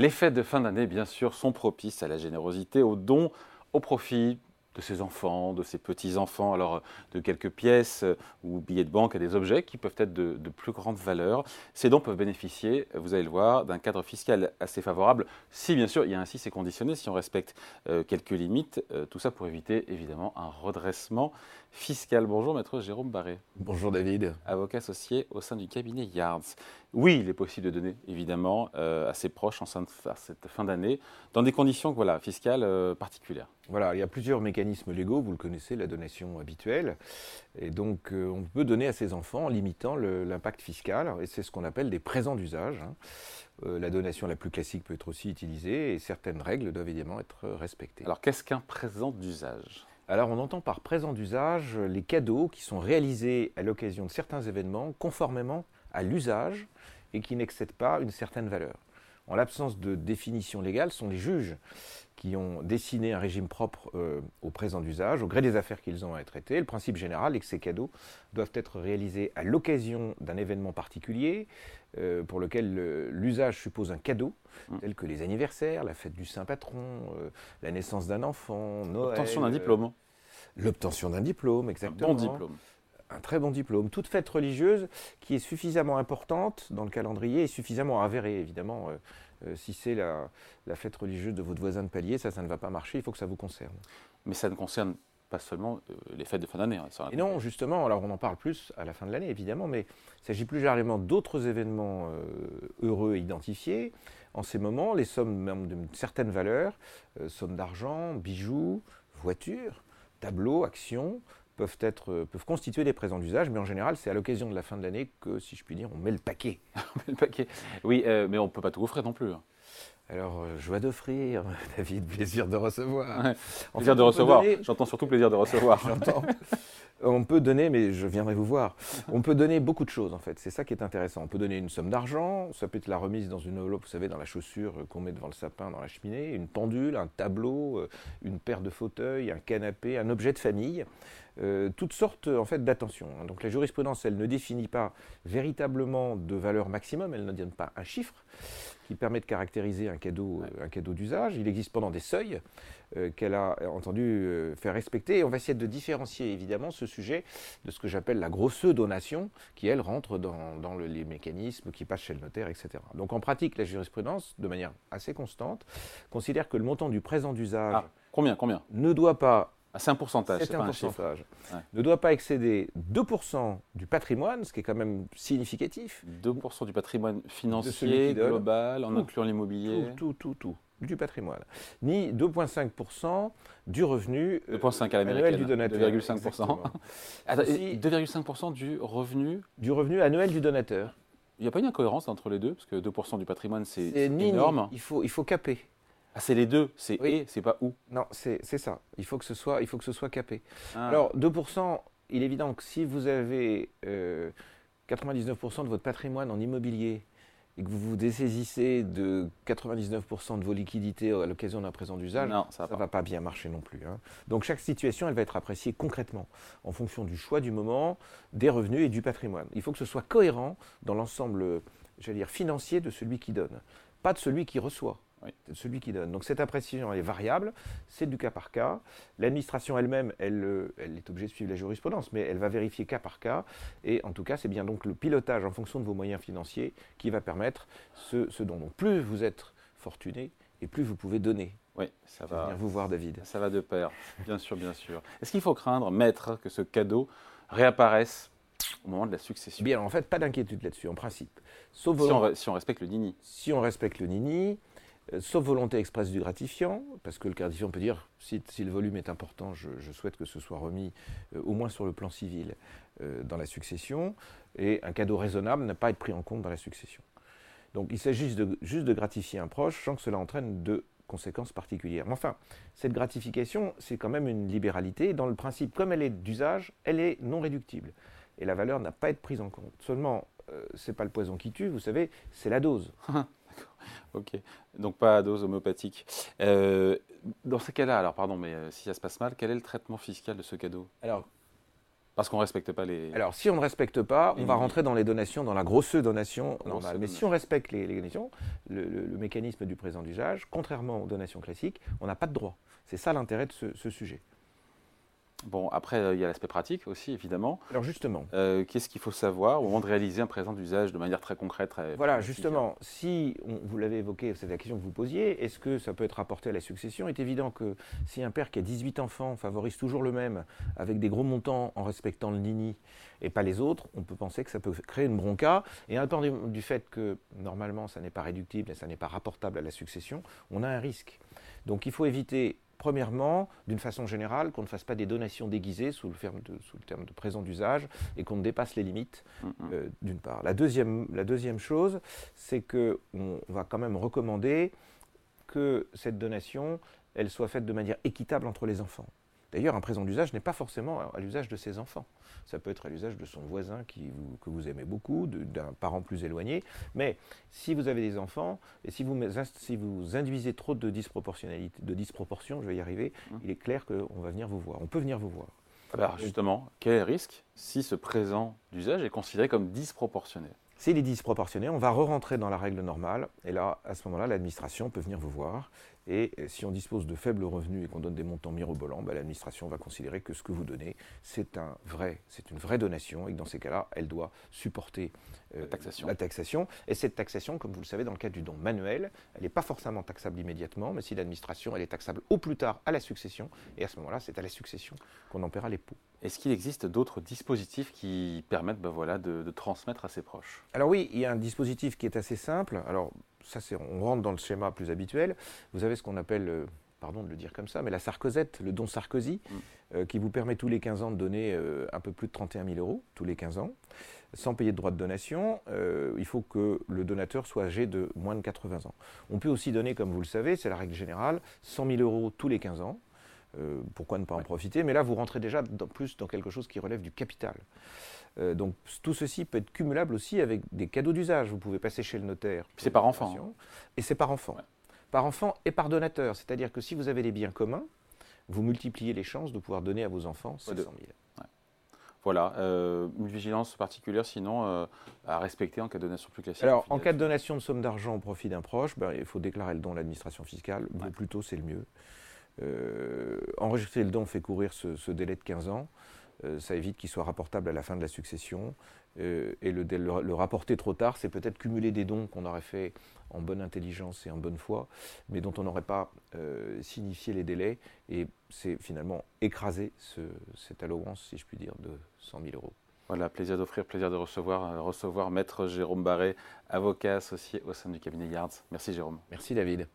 Les fêtes de fin d'année, bien sûr, sont propices à la générosité, aux dons, au profit de ses enfants, de ses petits-enfants, alors de quelques pièces euh, ou billets de banque et des objets qui peuvent être de, plus grande valeur. Ces dons peuvent bénéficier, vous allez le voir, d'un cadre fiscal assez favorable, si bien sûr, il y a ainsi c'est conditionné, si on respecte euh, quelques limites, euh, tout ça pour éviter évidemment un redressement fiscal. Bonjour maître Jérôme Barré. Bonjour David. Avocat associé au sein du cabinet Yards. Oui, il est possible de donner évidemment à ses proches en cette fin d'année dans des conditions voilà, fiscales particulières. Voilà, il y a plusieurs mécanismes légaux, vous le connaissez, la donation habituelle. Et donc, euh, on peut donner à ses enfants en limitant l'impact fiscal, et c'est ce qu'on appelle des présents d'usage. Hein. Euh, la donation la plus classique peut être aussi utilisée, et certaines règles doivent évidemment être respectées. Alors, qu'est-ce qu'un présent d'usage? Alors on entend par présent d'usage les cadeaux qui sont réalisés à l'occasion de certains événements conformément à l'usage et qui n'excèdent pas une certaine valeur. En l'absence de définition légale, ce sont les juges qui ont dessiné un régime propre euh, au présent d'usage, au gré des affaires qu'ils ont à traiter. Le principe général est que ces cadeaux doivent être réalisés à l'occasion d'un événement particulier, euh, pour lequel l'usage suppose un cadeau, mmh. tel que les anniversaires, la fête du Saint-Patron, euh, la naissance d'un enfant, Noël. L'obtention d'un diplôme. L'obtention d'un diplôme, exactement. Un bon diplôme un très bon diplôme. Toute fête religieuse qui est suffisamment importante dans le calendrier et suffisamment avérée, évidemment. Euh, si c'est la, fête religieuse de votre voisin de palier, ça, ça ne va pas marcher, il faut que ça vous concerne. Mais ça ne concerne pas seulement euh, les fêtes de fin d'année. Hein, et non, justement, alors on en parle plus à la fin de l'année, évidemment, mais il s'agit plus généralement d'autres événements euh, heureux identifiés. En ces moments, les sommes d'une certaine valeur, sommes d'argent, bijoux, voitures, tableaux, actions, peuvent, être, peuvent constituer des présents d'usage, mais en général, c'est à l'occasion de la fin de l'année que, si je puis dire, on met le paquet. on met le paquet. Oui, euh, mais on ne peut pas tout offrir non plus. Hein. Alors, euh, joie d'offrir, David, plaisir de recevoir. Plaisir de recevoir. J'entends surtout plaisir de recevoir. On peut donner, mais je viendrai vous voir. On peut donner beaucoup de choses en fait. C'est ça qui est intéressant. On peut donner une somme d'argent. Ça peut être la remise dans une enveloppe, vous savez, dans la chaussure qu'on met devant le sapin, dans la cheminée, une pendule, un tableau, une paire de fauteuils, un canapé, un objet de famille. Euh, toutes sortes en fait d'attention. Hein. Donc la jurisprudence, elle ne définit pas véritablement de valeur maximum, elle ne donne pas un chiffre qui permet de caractériser un cadeau, un cadeau d'usage. Il existe pendant des seuils euh, qu'elle a entendu euh, faire respecter. Et on va essayer de différencier évidemment ce sujet de ce que j'appelle la grosse donation, qui elle rentre dans, les mécanismes qui passent chez le notaire, etc. Donc en pratique, la jurisprudence, de manière assez constante, considère que le montant du présent d'usage ah, combien, combien? ne doit pas ah, c'est un pourcentage. C'est un, pourcentage. Ne doit pas excéder 2% du patrimoine, ce qui est quand même significatif. 2% du patrimoine financier, global, en incluant l'immobilier. Tout, tout, tout, tout, du patrimoine. Ni 2,5% du revenu euh, annuel du donateur. 2,5%. 2,5% du revenu? Du revenu annuel du donateur. Il n'y a pas une incohérence entre les deux? Parce que 2% du patrimoine, c'est énorme. Il, faut, il faut caper. Ah, c'est les deux, c'est et, c'est pas où Non, c'est ça. Il faut, que ce soit, il faut que ce soit capé. Ah. Alors, 2%, il est évident que si vous avez 99% euh, de votre patrimoine en immobilier et que vous vous dessaisissez de 99% de vos liquidités à l'occasion d'un présent d'usage, ça ne va, pas bien marcher non plus. Hein. Donc chaque situation, elle va être appréciée concrètement en fonction du choix du moment, des revenus et du patrimoine. Il faut que ce soit cohérent dans l'ensemble, j'allais dire, financier de celui qui donne, pas de celui qui reçoit. Celui qui donne. Donc cette appréciation est variable, c'est du cas par cas. L'administration elle-même, elle, euh, elle, est obligée de suivre la jurisprudence, mais elle va vérifier cas par cas. Et en tout cas, c'est bien donc le pilotage en fonction de vos moyens financiers qui va permettre ce, don. Donc plus vous êtes fortuné et plus vous pouvez donner. Oui, ça va. Venir vous voir, David. Ça va de pair, bien sûr, bien sûr. Est-ce qu'il faut craindre, maître, que ce cadeau réapparaisse au moment de la succession? Bien, en fait, pas d'inquiétude là-dessus, en principe. Sauf si, on, si on respecte le nini. Si on respecte le nini, sauf volonté expresse du gratifiant, parce que le gratifiant peut dire, si, le volume est important, je, souhaite que ce soit remis euh, au moins sur le plan civil euh, dans la succession, et un cadeau raisonnable n'a pas à être pris en compte dans la succession. Donc il s'agit juste de gratifier un proche sans que cela entraîne de conséquences particulières. Mais enfin, cette gratification, c'est quand même une libéralité. Dans le principe, comme elle est d'usage, elle est non réductible. Et la valeur n'a pas à être prise en compte. Seulement, ce n'est pas le poison qui tue, vous savez, c'est la dose. Ok, donc pas à dose homéopathique. Euh, dans ces cas-là, alors pardon, mais euh, si ça se passe mal, quel est le traitement fiscal de ce cadeau? Alors, Parce qu'on ne respecte pas les. Alors, si on ne respecte pas, on va rentrer dans les donations, dans la grosse donation normale. Mais si on respecte les, donations, le, mécanisme du présent d'usage, contrairement aux donations classiques, on n'a pas de droit. C'est ça l'intérêt de ce sujet. Bon, après, euh, il y a l'aspect pratique aussi, évidemment. Alors justement. Euh, qu'est-ce qu'il faut savoir au moment de réaliser un présent d'usage de manière très concrète Voilà, justement, si, vous l'avez évoqué, c'est la question que vous posiez, est-ce que ça peut être rapporté à la succession? Il est évident que si un père qui a 18 enfants favorise toujours le même, avec des gros montants en respectant le nini et pas les autres, on peut penser que ça peut créer une bronca. Et un temps du fait que, normalement, ça n'est pas réductible et ça n'est pas rapportable à la succession, on a un risque. Donc il faut éviter Premièrement, d'une façon générale, qu'on ne fasse pas des donations déguisées sous le, terme de, présent d'usage et qu'on ne dépasse les limites, euh, d'une part. La deuxième, la deuxième chose, c'est qu'on va quand même recommander que cette donation, elle soit faite de manière équitable entre les enfants. D'ailleurs, un présent d'usage n'est pas forcément à l'usage de ses enfants. Ça peut être à l'usage de son voisin qui que vous aimez beaucoup, d'un parent plus éloigné. Mais si vous avez des enfants, et si vous, si vous induisez trop de disproportionnalité, de disproportion, je vais y arriver, mmh. il est clair qu'on va venir vous voir. On peut venir vous voir. Alors justement, quel est le risque si ce présent d'usage est considéré comme disproportionné? S'il est disproportionné, on va re-rentrer dans la règle normale. Et là, à ce moment-là, l'administration peut venir vous voir. Et si on dispose de faibles revenus et qu'on donne des montants mirobolants, bah, l'administration va considérer que ce que vous donnez, c'est un vrai, c'est une vraie donation et que dans ces cas-là, elle doit supporter euh, la, taxation. la, taxation. Et cette taxation, comme vous le savez, dans le cas du don manuel, elle n'est pas forcément taxable immédiatement, mais si l'administration, elle est taxable au plus tard à la succession. Et à ce moment-là, c'est à la succession qu'on en paiera les pots. Est-ce qu'il existe d'autres dispositifs qui permettent bah, voilà, de, de, transmettre à ses proches? Alors oui, il y a un dispositif qui est assez simple. Alors ça, c'est, on rentre dans le schéma plus habituel. Vous avez ce qu'on appelle, euh, pardon de le dire comme ça, mais la Sarkozette, le don Sarkozy, mm. euh, qui vous permet tous les 15 ans de donner euh, un peu plus de 31 000 euros, tous les 15 ans, sans payer de droit de donation. il faut que le donateur soit âgé de moins de 80 ans. On peut aussi donner, comme vous le savez, c'est la règle générale, 100 000 euros tous les 15 ans. Pourquoi ne pas en profiter? Mais là, vous rentrez déjà plus dans quelque chose qui relève du capital. Euh, donc tout ceci peut être cumulable aussi avec des cadeaux d'usage. Vous pouvez passer chez le notaire. C'est par enfant. Hein. Et c'est par enfant. Par enfant et par donateur. C'est-à-dire que si vous avez des biens communs, vous multipliez les chances de pouvoir donner à vos enfants 500 000. Voilà, euh, une vigilance particulière sinon euh, à respecter en cas de donation plus classique. Alors, en cas de donation de somme d'argent au profit d'un proche, ben, il faut déclarer le don à l'administration fiscale. Le plus tôt, c'est le mieux. Enregistrer le don fait courir ce, ce délai de 15 ans. Euh, ça évite qu'il soit rapportable à la fin de la succession. Euh, et le, le, rapporter trop tard, c'est peut-être cumuler des dons qu'on aurait fait en bonne intelligence et en bonne foi, mais dont on n'aurait pas euh, signifié les délais. Et c'est finalement écraser ce, cette allowance, si je puis dire, de 100 000 euros. Voilà, plaisir d'offrir, plaisir de recevoir, recevoir Maître Jérôme Barré, avocat associé au sein du cabinet Yards. Merci Jérôme. Merci David.